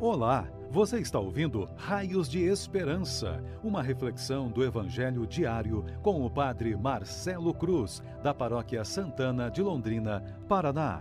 Olá, você está ouvindo Raios de Esperança, uma reflexão do Evangelho diário com o Padre Marcelo Cruz, da Paróquia Santana de Londrina, Paraná.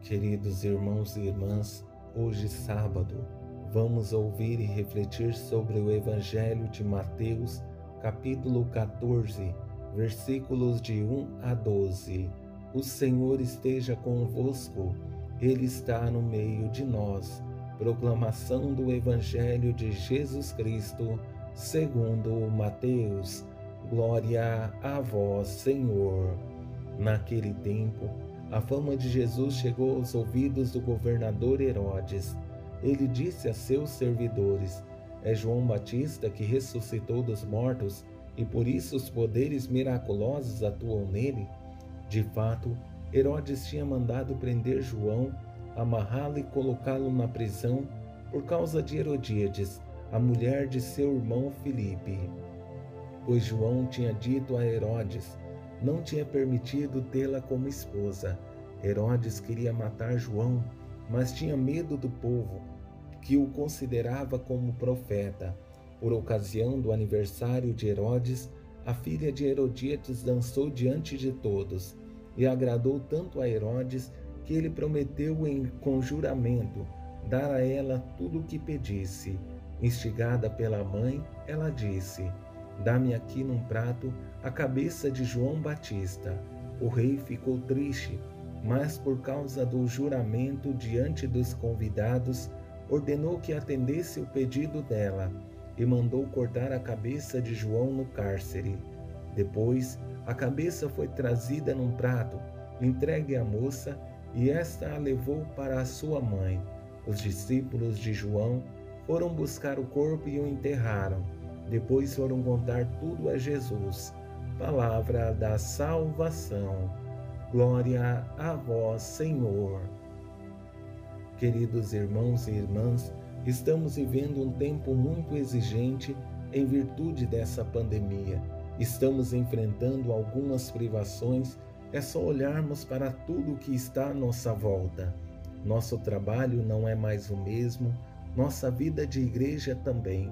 Queridos irmãos e irmãs, hoje sábado, vamos ouvir e refletir sobre o Evangelho de Mateus, capítulo 14, versículos de 1 a 12 o Senhor esteja convosco, Ele está no meio de nós. Proclamação do Evangelho de Jesus Cristo, segundo Mateus. Glória a vós, Senhor. Naquele tempo, a fama de Jesus chegou aos ouvidos do governador Herodes. Ele disse a seus servidores: É João Batista que ressuscitou dos mortos, e por isso os poderes miraculosos atuam nele. De fato, Herodes tinha mandado prender João, amarrá-lo e colocá-lo na prisão por causa de Herodíades, a mulher de seu irmão Filipe. Pois João tinha dito a Herodes, não tinha permitido tê-la como esposa. Herodes queria matar João, mas tinha medo do povo, que o considerava como profeta. Por ocasião do aniversário de Herodes, a filha de Herodíades dançou diante de todos e agradou tanto a Herodes que ele prometeu em conjuramento dar a ela tudo o que pedisse. Instigada pela mãe, ela disse: Dá-me aqui num prato a cabeça de João Batista. O rei ficou triste, mas por causa do juramento diante dos convidados, ordenou que atendesse o pedido dela e mandou cortar a cabeça de João no cárcere. Depois, a cabeça foi trazida num prato, entregue à moça, e esta a levou para a sua mãe. Os discípulos de João foram buscar o corpo e o enterraram. Depois foram contar tudo a Jesus. Palavra da salvação. Glória a vós, Senhor. Queridos irmãos e irmãs, Estamos vivendo um tempo muito exigente em virtude dessa pandemia. Estamos enfrentando algumas privações, é só olharmos para tudo que está à nossa volta. Nosso trabalho não é mais o mesmo, nossa vida de igreja também.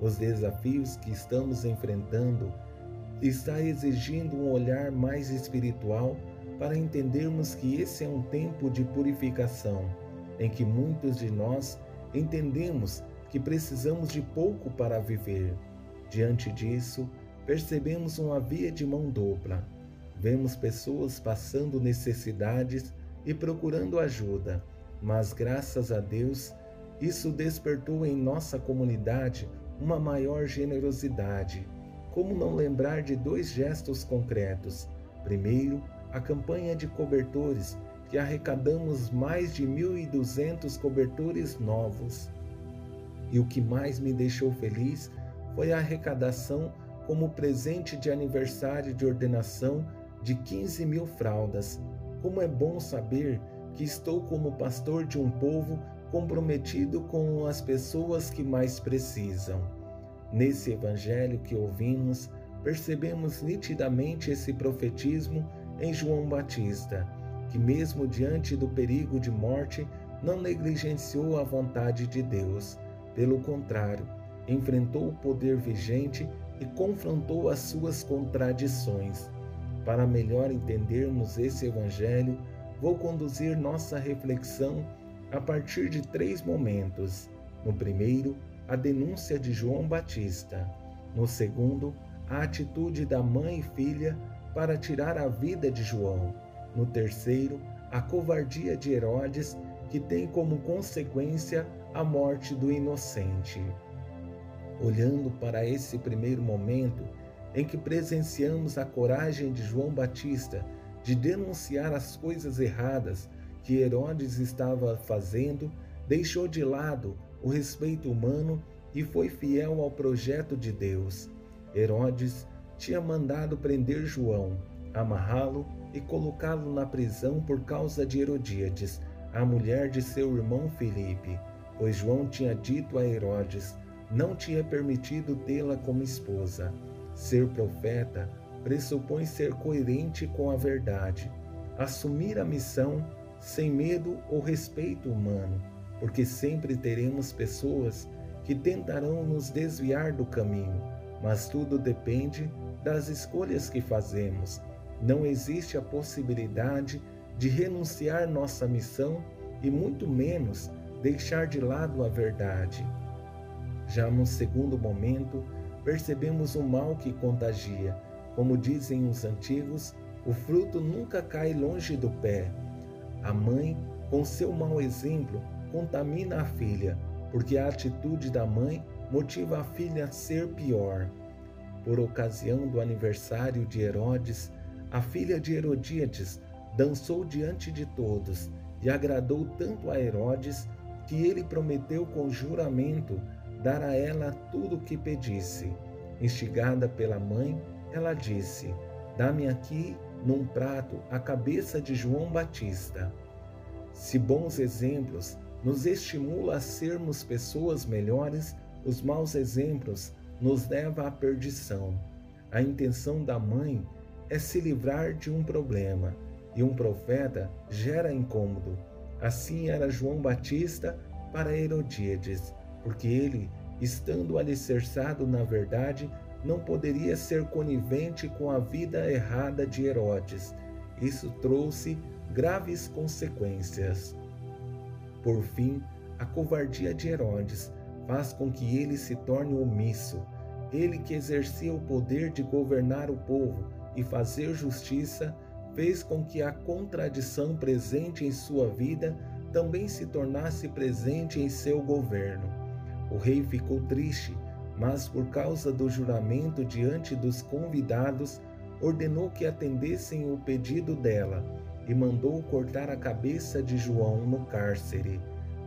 Os desafios que estamos enfrentando está exigindo um olhar mais espiritual para entendermos que esse é um tempo de purificação, em que muitos de nós entendemos que precisamos de pouco para viver. Diante disso, percebemos uma via de mão dupla. Vemos pessoas passando necessidades e procurando ajuda, mas graças a Deus, isso despertou em nossa comunidade uma maior generosidade. Como não lembrar de dois gestos concretos? Primeiro, a campanha de cobertores que arrecadamos mais de 1.200 cobertores novos. E o que mais me deixou feliz foi a arrecadação como presente de aniversário de ordenação de 15 mil fraldas. Como é bom saber que estou como pastor de um povo comprometido com as pessoas que mais precisam. Nesse evangelho que ouvimos, percebemos nitidamente esse profetismo em João Batista que, mesmo diante do perigo de morte, não negligenciou a vontade de Deus. Pelo contrário, enfrentou o poder vigente e confrontou as suas contradições. Para melhor entendermos esse Evangelho, vou conduzir nossa reflexão a partir de três momentos. No primeiro, a denúncia de João Batista. No segundo, a atitude da mãe e filha para tirar a vida de João. No terceiro, a covardia de Herodes, que tem como consequência a morte do inocente. Olhando para esse primeiro momento, em que presenciamos a coragem de João Batista de denunciar as coisas erradas que Herodes estava fazendo, deixou de lado o respeito humano e foi fiel ao projeto de Deus. Herodes tinha mandado prender João, amarrá-lo e colocá-lo na prisão por causa de Herodíades, a mulher de seu irmão Filipe, pois João tinha dito a Herodes: não tinha permitido tê-la como esposa. Ser profeta pressupõe ser coerente com a verdade. Assumir a missão sem medo ou respeito humano, porque sempre teremos pessoas que tentarão nos desviar do caminho, mas tudo depende das escolhas que fazemos. Não existe a possibilidade de renunciar nossa missão e muito menos deixar de lado a verdade. Já no segundo momento, percebemos o mal que contagia. Como dizem os antigos, o fruto nunca cai longe do pé. A mãe, com seu mau exemplo, contamina a filha, porque a atitude da mãe motiva a filha a ser pior. Por ocasião do aniversário de Herodes, a filha de Herodíades dançou diante de todos e agradou tanto a Herodes que ele prometeu com juramento dar a ela tudo o que pedisse. Instigada pela mãe, ela disse: Dá-me aqui num prato a cabeça de João Batista. Se bons exemplos nos estimulam a sermos pessoas melhores, os maus exemplos nos levam à perdição. A intenção da mãe é se livrar de um problema, e um profeta gera incômodo. Assim era João Batista para Herodíades, porque ele, estando alicerçado na verdade, não poderia ser conivente com a vida errada de Herodes. Isso trouxe graves consequências. Por fim, a covardia de Herodes faz com que ele se torne omisso. Ele que exercia o poder de governar o povo e fazer justiça, fez com que a contradição presente em sua vida também se tornasse presente em seu governo. O rei ficou triste, mas por causa do juramento diante dos convidados, ordenou que atendessem o pedido dela e mandou cortar a cabeça de João no cárcere.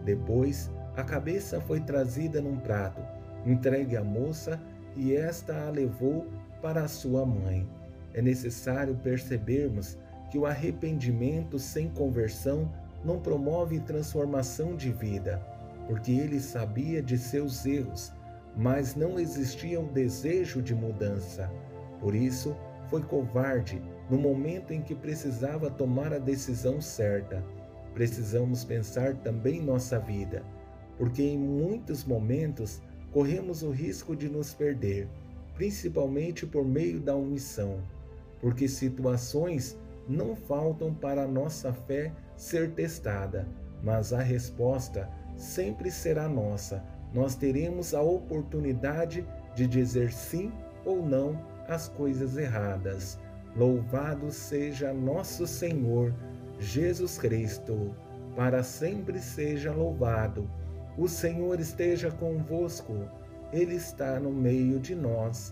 Depois, a cabeça foi trazida num prato, entregue à moça e esta a levou para sua mãe. É necessário percebermos que o arrependimento sem conversão não promove transformação de vida, porque ele sabia de seus erros, mas não existia um desejo de mudança. Por isso, foi covarde no momento em que precisava tomar a decisão certa. Precisamos pensar também nossa vida, porque em muitos momentos corremos o risco de nos perder, principalmente por meio da omissão, porque situações não faltam para a nossa fé ser testada, mas a resposta sempre será nossa. Nós teremos a oportunidade de dizer sim ou não às coisas erradas. Louvado seja nosso Senhor Jesus Cristo, para sempre seja louvado. O Senhor esteja convosco, Ele está no meio de nós.